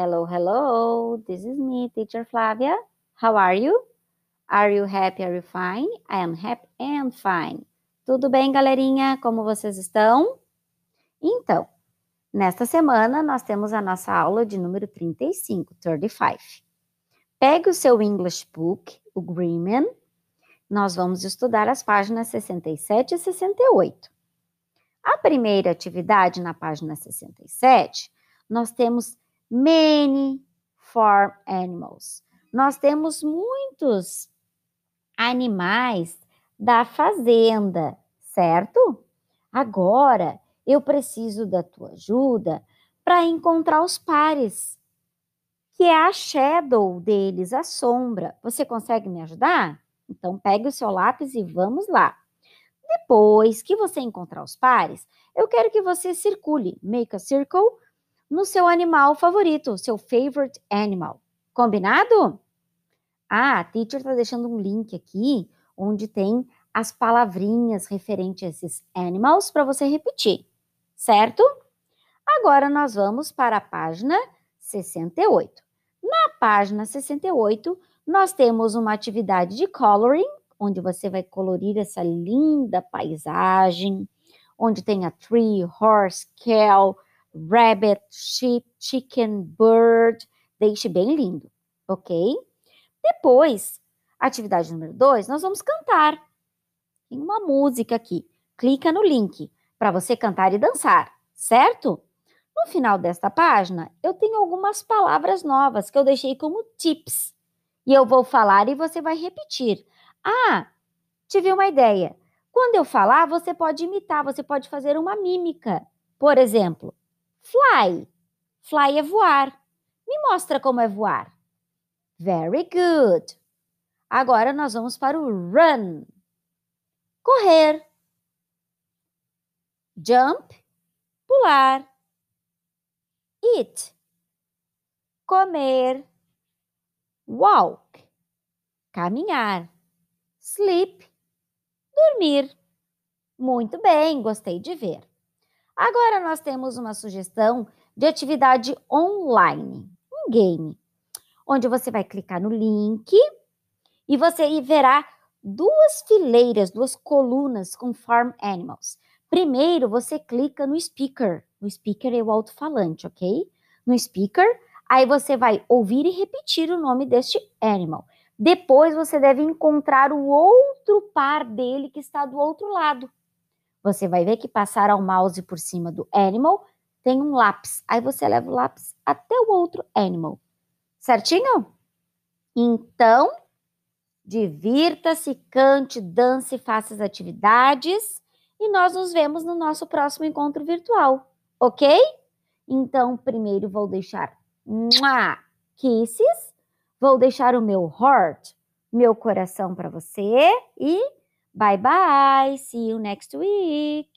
Hello, hello. This is me, teacher Flavia. How are you? Are you happy? Are you fine? I am happy and fine. Tudo bem, galerinha? Como vocês estão? Então, nesta semana nós temos a nossa aula de número 35, 35. Pegue o seu English Book, o Greenman. Nós vamos estudar as páginas 67 e 68. A primeira atividade na página 67, nós temos many farm animals. Nós temos muitos animais da fazenda, certo? Agora eu preciso da tua ajuda para encontrar os pares, que é a shadow deles, a sombra. Você consegue me ajudar? Então pegue o seu lápis e vamos lá. Depois que você encontrar os pares, eu quero que você circule, make a circle, no seu animal favorito, seu favorite animal. Combinado? Ah, a teacher está deixando um link aqui onde tem as palavrinhas referentes a esses animals para você repetir, certo? Agora nós vamos para a página 68. Na página 68, nós temos uma atividade de coloring, onde você vai colorir essa linda paisagem, onde tem a tree, horse, cow, rabbit, sheep, chicken, bird. Deixe bem lindo, ok? Depois, atividade número 2, nós vamos cantar. Tem uma música aqui. Clica no link para você cantar e dançar, certo? No final desta página, eu tenho algumas palavras novas que eu deixei como tips. E eu vou falar e você vai repetir. Ah, tive uma ideia. Quando eu falar, você pode imitar, você pode fazer uma mímica. Por exemplo, fly. Fly é voar. Me mostra como é voar. Very good. Agora nós vamos para o run. Correr. Jump, pular. Eat, comer. Walk, caminhar. Sleep, dormir. Muito bem, gostei de ver. Agora nós temos uma sugestão de atividade online, um game onde você vai clicar no link e você verá duas fileiras, duas colunas com farm animals. Primeiro, você clica no speaker. O speaker é o alto-falante, ok? No speaker, aí você vai ouvir e repetir o nome deste animal. Depois você deve encontrar o outro par dele que está do outro lado. Você vai ver que passar ao mouse por cima do animal tem um lápis. Aí você leva o lápis até o outro animal. Certinho? Então, divirta-se, cante, dance, faça as atividades e nós nos vemos no nosso próximo encontro virtual, ok? Então, primeiro vou deixar mua, kisses, vou deixar o meu heart, meu coração para você e bye bye, see you next week.